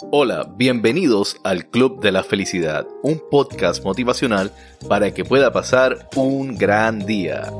Hola, bienvenidos al Club de la Felicidad, un podcast motivacional para que pueda pasar un gran día.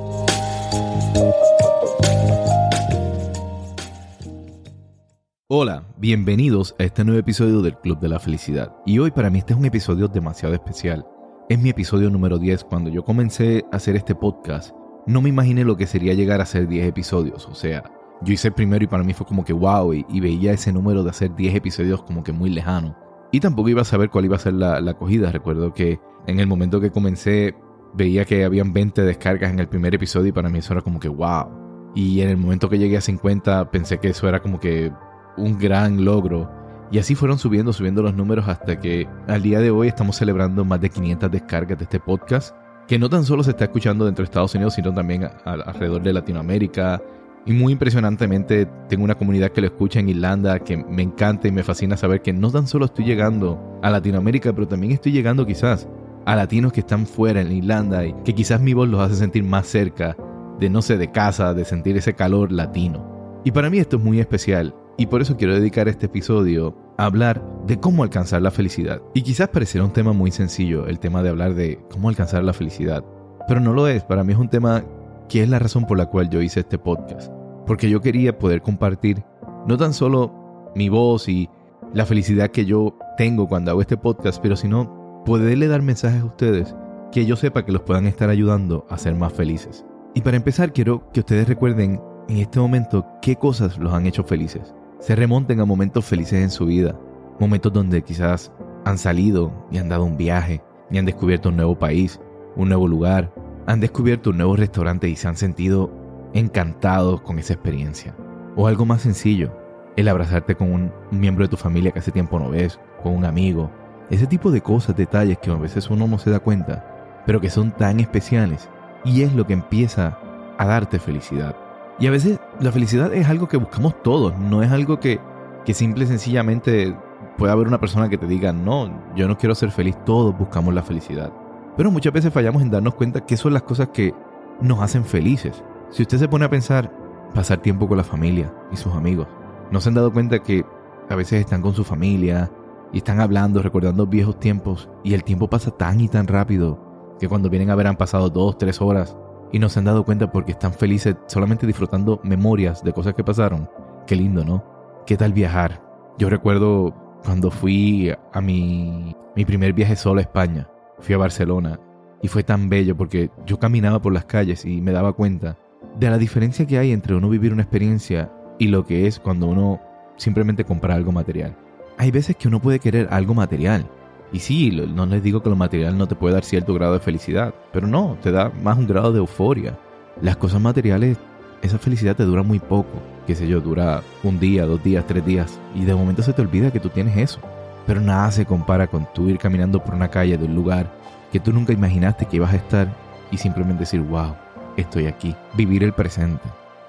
Hola, bienvenidos a este nuevo episodio del Club de la Felicidad. Y hoy para mí este es un episodio demasiado especial. Es mi episodio número 10. Cuando yo comencé a hacer este podcast, no me imaginé lo que sería llegar a hacer 10 episodios. O sea, yo hice el primero y para mí fue como que wow, y, veía ese número de hacer 10 episodios como que muy lejano. Y tampoco iba a saber cuál iba a ser la, la acogida. Recuerdo que en el momento que comencé veía que habían 20 descargas en el primer episodio y para mí eso era como que wow. Y en el momento que llegué a 50 pensé que eso era como que un gran logro. Y así fueron subiendo, subiendo los números hasta que al día de hoy estamos celebrando más de 500 descargas de este podcast, que no tan solo se está escuchando dentro de Estados Unidos, sino también alrededor de Latinoamérica. Y muy impresionantemente tengo una comunidad que lo escucha en Irlanda, que me encanta y me fascina saber que no tan solo estoy llegando a Latinoamérica, pero también estoy llegando quizás a latinos que están fuera en Irlanda y que quizás mi voz los hace sentir más cerca de, no sé, de casa, de sentir ese calor latino. Y para mí esto es muy especial y por eso quiero dedicar este episodio a hablar de cómo alcanzar la felicidad. Y quizás parecerá un tema muy sencillo, el tema de hablar de cómo alcanzar la felicidad. Pero no lo es, para mí es un tema que es la razón por la cual yo hice este podcast. Porque yo quería poder compartir no tan solo mi voz y la felicidad que yo tengo cuando hago este podcast, pero sino poderle dar mensajes a ustedes que yo sepa que los puedan estar ayudando a ser más felices. Y para empezar, quiero que ustedes recuerden en este momento qué cosas los han hecho felices se remonten a momentos felices en su vida, momentos donde quizás han salido y han dado un viaje, y han descubierto un nuevo país, un nuevo lugar, han descubierto un nuevo restaurante y se han sentido encantados con esa experiencia. O algo más sencillo, el abrazarte con un, miembro de tu familia que hace tiempo no ves, con un amigo. Ese tipo de cosas, detalles que a veces uno no se da cuenta, pero que son tan especiales y es lo que empieza a darte felicidad. Y a veces la felicidad es algo que buscamos todos, no es algo que, que simple y sencillamente puede haber una persona que te diga, no, yo no quiero ser feliz, todos buscamos la felicidad. Pero muchas veces fallamos en darnos cuenta que son las cosas que nos hacen felices. Si usted se pone a pensar, pasar tiempo con la familia y sus amigos, ¿no se han dado cuenta que a veces están con su familia y están hablando, recordando viejos tiempos y el tiempo pasa tan y tan rápido que cuando vienen a ver han pasado dos, tres horas y no se han dado cuenta porque están felices solamente disfrutando memorias de cosas que pasaron. Qué lindo, ¿no? ¿Qué tal viajar? Yo recuerdo cuando fui a mi, mi primer viaje solo a España. Fui a Barcelona y fue tan bello porque yo caminaba por las calles y me daba cuenta de la diferencia que hay entre uno vivir una experiencia y lo que es cuando uno simplemente compra algo material. Hay veces que uno puede querer algo material, y sí, no les digo que lo material no te puede dar cierto grado de felicidad, pero no, te da más un grado de euforia. Las cosas materiales, esa felicidad te dura muy poco, qué sé yo, dura un día, dos días, tres días, y de momento se te olvida que tú tienes eso. Pero nada se compara con tú ir caminando por una calle de un lugar que tú nunca imaginaste que ibas a estar y simplemente decir, wow, estoy aquí. Vivir el presente.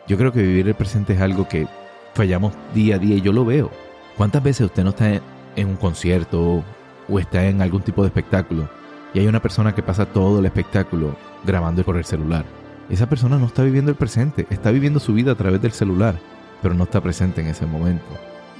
Yo creo que vivir el presente es algo que fallamos día a día y yo lo veo. ¿Cuántas veces usted no está en un concierto o está en algún tipo de espectáculo y hay una persona que pasa todo el espectáculo grabando por el celular. Esa persona no está viviendo el presente, está viviendo su vida a través del celular, pero no está presente en ese momento.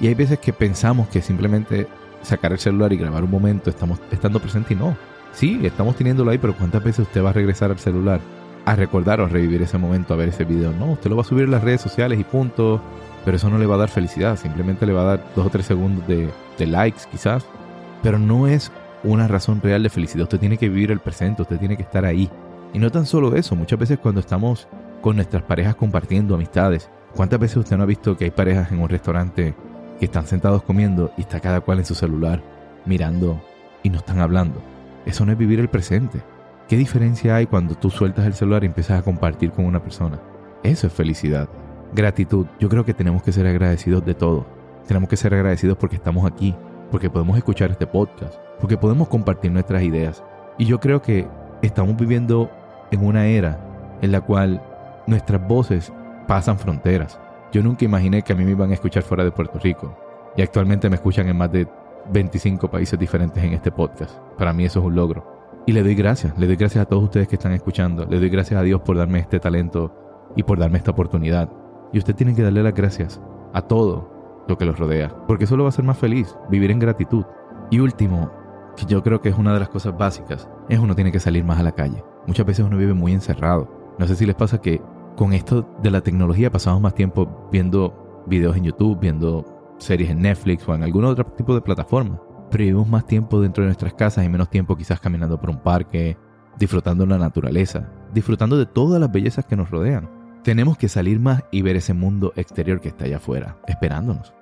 Y hay veces que pensamos que simplemente sacar el celular y grabar un momento estamos estando presente y no. Sí, estamos teniéndolo ahí, pero ¿cuántas veces usted va a regresar al celular a recordar o a revivir ese momento, a ver ese video? No, usted lo va a subir en las redes sociales y punto, pero eso no le va a dar felicidad, simplemente le va a dar dos o tres segundos de, de likes quizás, pero no es una razón real de felicidad. Usted tiene que vivir el presente, usted tiene que estar ahí. Y no tan solo eso, muchas veces cuando estamos con nuestras parejas compartiendo amistades, ¿cuántas veces usted no ha visto que hay parejas en un restaurante que están sentados comiendo y está cada cual en su celular mirando y no están hablando? Eso no es vivir el presente. ¿Qué diferencia hay cuando tú sueltas el celular y empiezas a compartir con una persona? Eso es felicidad. Gratitud. Yo creo que tenemos que ser agradecidos de todo. Tenemos que ser agradecidos porque estamos aquí, porque podemos escuchar este podcast, porque podemos compartir nuestras ideas. Y yo creo que estamos viviendo en una era en la cual nuestras voces pasan fronteras. Yo nunca imaginé que a mí me iban a escuchar fuera de Puerto Rico. Y actualmente me escuchan en más de 25 países diferentes en este podcast. Para mí eso es un logro. Y le doy gracias, le doy gracias a todos ustedes que están escuchando. Le doy gracias a Dios por darme este talento y por darme esta oportunidad. Y usted tiene que darle las gracias a todo lo que los rodea. Porque eso lo va a hacer más feliz, vivir en gratitud. Y último, que yo creo que es una de las cosas básicas, es uno tiene que salir más a la calle. Muchas veces uno vive muy encerrado. No sé si les pasa que con esto de la tecnología pasamos más tiempo viendo videos en YouTube, viendo series en Netflix o en algún otro tipo de plataforma. Pero vivimos más tiempo dentro de nuestras casas y menos tiempo quizás caminando por un parque, disfrutando de la naturaleza, disfrutando de todas las bellezas que nos rodean. Tenemos que salir más y ver ese mundo exterior que está allá afuera, esperándonos.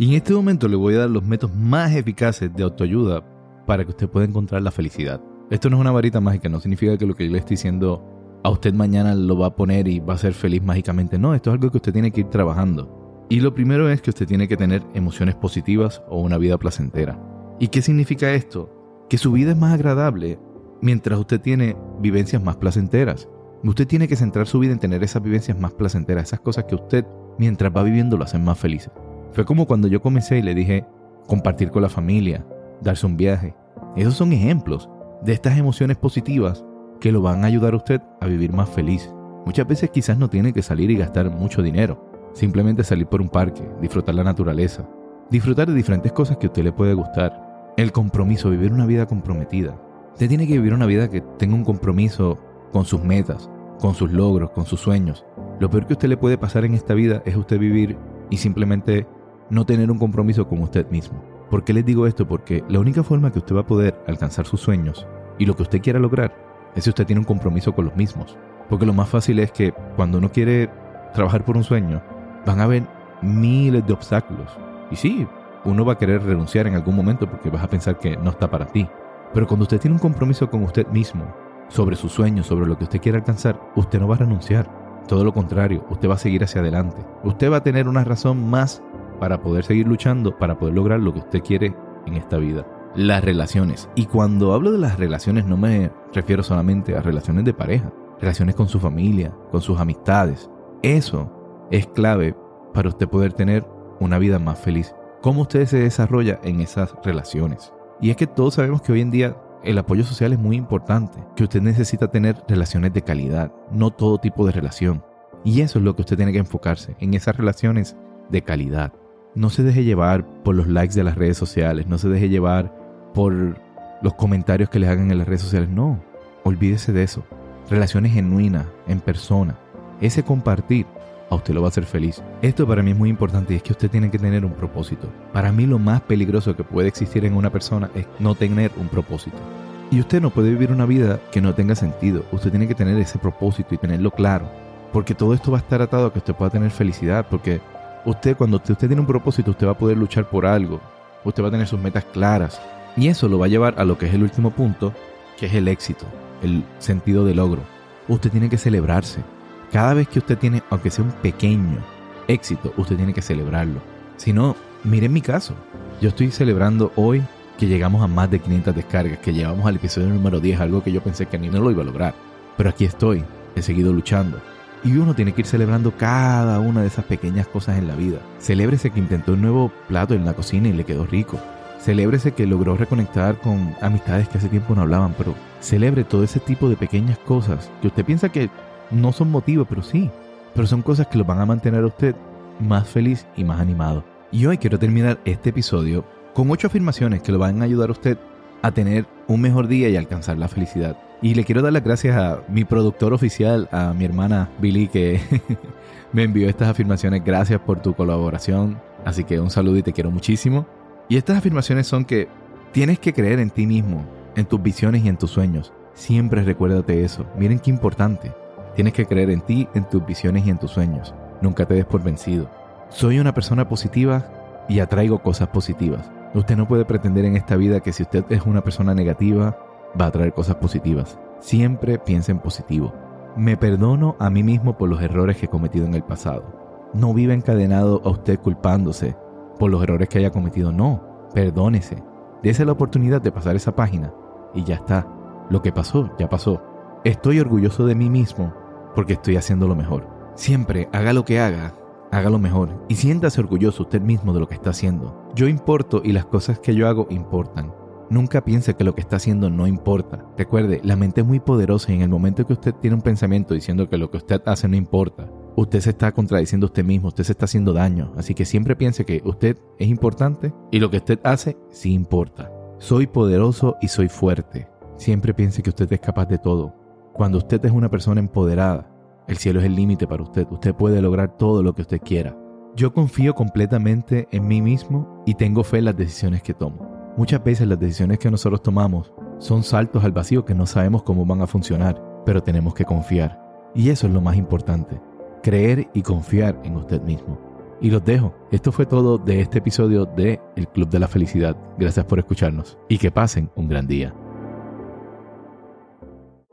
Y en este momento le voy a dar los métodos más eficaces de autoayuda para que usted pueda encontrar la felicidad. Esto no es una varita mágica, no significa que lo que yo le estoy diciendo a usted mañana lo va a poner y va a ser feliz mágicamente. No, esto es algo que usted tiene que ir trabajando. Y lo primero es que usted tiene que tener emociones positivas o una vida placentera. ¿Y qué significa esto? Que su vida es más agradable mientras usted tiene vivencias más placenteras. Usted tiene que centrar su vida en tener esas vivencias más placenteras, esas cosas que usted mientras va viviendo lo hacen más felices. Fue como cuando yo comencé y le dije compartir con la familia, darse un viaje. Esos son ejemplos de estas emociones positivas que lo van a ayudar a usted a vivir más feliz. Muchas veces quizás no tiene que salir y gastar mucho dinero. Simplemente salir por un parque, disfrutar la naturaleza, disfrutar de diferentes cosas que a usted le puede gustar. El compromiso, vivir una vida comprometida. Usted tiene que vivir una vida que tenga un compromiso con sus metas, con sus logros, con sus sueños. Lo peor que a usted le puede pasar en esta vida es usted vivir y simplemente no tener un compromiso con usted mismo. ¿Por qué les digo esto? Porque la única forma que usted va a poder alcanzar sus sueños y lo que usted quiera lograr es si usted tiene un compromiso con los mismos. Porque lo más fácil es que cuando uno quiere trabajar por un sueño, van a haber miles de obstáculos. Y sí, uno va a querer renunciar en algún momento porque vas a pensar que no está para ti. Pero cuando usted tiene un compromiso con usted mismo, sobre sus sueños, sobre lo que usted quiere alcanzar, usted no va a renunciar. Todo lo contrario, usted va a seguir hacia adelante. Usted va a tener una razón más para poder seguir luchando, para poder lograr lo que usted quiere en esta vida. Las relaciones. Y cuando hablo de las relaciones no me refiero solamente a relaciones de pareja, relaciones con su familia, con sus amistades. Eso es clave para usted poder tener una vida más feliz. ¿Cómo usted se desarrolla en esas relaciones? Y es que todos sabemos que hoy en día el apoyo social es muy importante, que usted necesita tener relaciones de calidad, no todo tipo de relación. Y eso es lo que usted tiene que enfocarse, en esas relaciones de calidad. No se deje llevar por los likes de las redes sociales, no se deje llevar por los comentarios que le hagan en las redes sociales. No, olvídese de eso. Relaciones genuinas, en persona. Ese compartir a usted lo va a hacer feliz. Esto para mí es muy importante y es que usted tiene que tener un propósito. Para mí lo más peligroso que puede existir en una persona es no tener un propósito. Y usted no puede vivir una vida que no tenga sentido. Usted tiene que tener ese propósito y tenerlo claro. Porque todo esto va a estar atado a que usted pueda tener felicidad. Porque usted, cuando usted, tiene un propósito, usted va a poder luchar por algo. Usted va a tener sus metas claras. Y eso lo va a llevar a lo que es el último punto, que es el éxito, el sentido de logro. Usted tiene que celebrarse. Cada vez que usted tiene, aunque sea un pequeño éxito, usted tiene que celebrarlo. Si no, miren mi caso. Yo estoy celebrando hoy que llegamos a más de 500 descargas, que llegamos al episodio número 10, algo que yo pensé que ni no lo iba a lograr. Pero aquí estoy, he seguido luchando. Y uno tiene que ir celebrando cada una de esas pequeñas cosas en la vida. Celébrese que intentó un nuevo plato en la cocina y le quedó rico. Celébrese que logró reconectar con amistades que hace tiempo no hablaban, pero celebre todo ese tipo de pequeñas cosas que usted piensa que no son motivos, pero sí. Pero son cosas que lo van a mantener a usted más feliz y más animado. Y hoy quiero terminar este episodio con ocho afirmaciones que lo van a ayudar a usted a tener un mejor día y alcanzar la felicidad. Y le quiero dar las gracias a mi productor oficial, a mi hermana Billy, que me envió estas afirmaciones. Gracias por tu colaboración. Así que un saludo y te quiero muchísimo. Y estas afirmaciones son que tienes que creer en ti mismo, en tus visiones y en tus sueños. Siempre recuérdate eso. Miren qué importante. Tienes que creer en ti, en tus visiones y en tus sueños. Nunca te des por vencido. Soy una persona positiva y atraigo cosas positivas. Usted no puede pretender en esta vida que si usted es una persona negativa, va a traer cosas positivas. Siempre piense en positivo. Me perdono a mí mismo por los errores que he cometido en el pasado. No viva encadenado a usted culpándose por los errores que haya cometido. No, perdónese. Dese la oportunidad de pasar esa página y ya está. Lo que pasó, ya pasó. Estoy orgulloso de mí mismo porque estoy haciendo lo mejor. Siempre haga lo que haga, hágalo mejor y siéntase orgulloso usted mismo de lo que está haciendo. Yo importo y las cosas que yo hago importan. Nunca piense que lo que está haciendo no importa. Recuerde, la mente es muy poderosa y en el momento que usted tiene un pensamiento diciendo que lo que usted hace no importa, usted se está contradiciendo usted mismo, usted se está haciendo daño. Así que siempre piense que usted es importante y lo que usted hace sí importa. Soy poderoso y soy fuerte. Siempre piense que usted es capaz de todo. Cuando usted es una persona empoderada, el cielo es el límite para usted. Usted puede lograr todo lo que usted quiera. Yo confío completamente en mí mismo y tengo fe en las decisiones que tomo. Muchas veces las decisiones que nosotros tomamos son saltos al vacío que no sabemos cómo van a funcionar, pero tenemos que confiar. Y eso es lo más importante, creer y confiar en usted mismo. Y los dejo. Esto fue todo de este episodio de El Club de la Felicidad. Gracias por escucharnos y que pasen un gran día.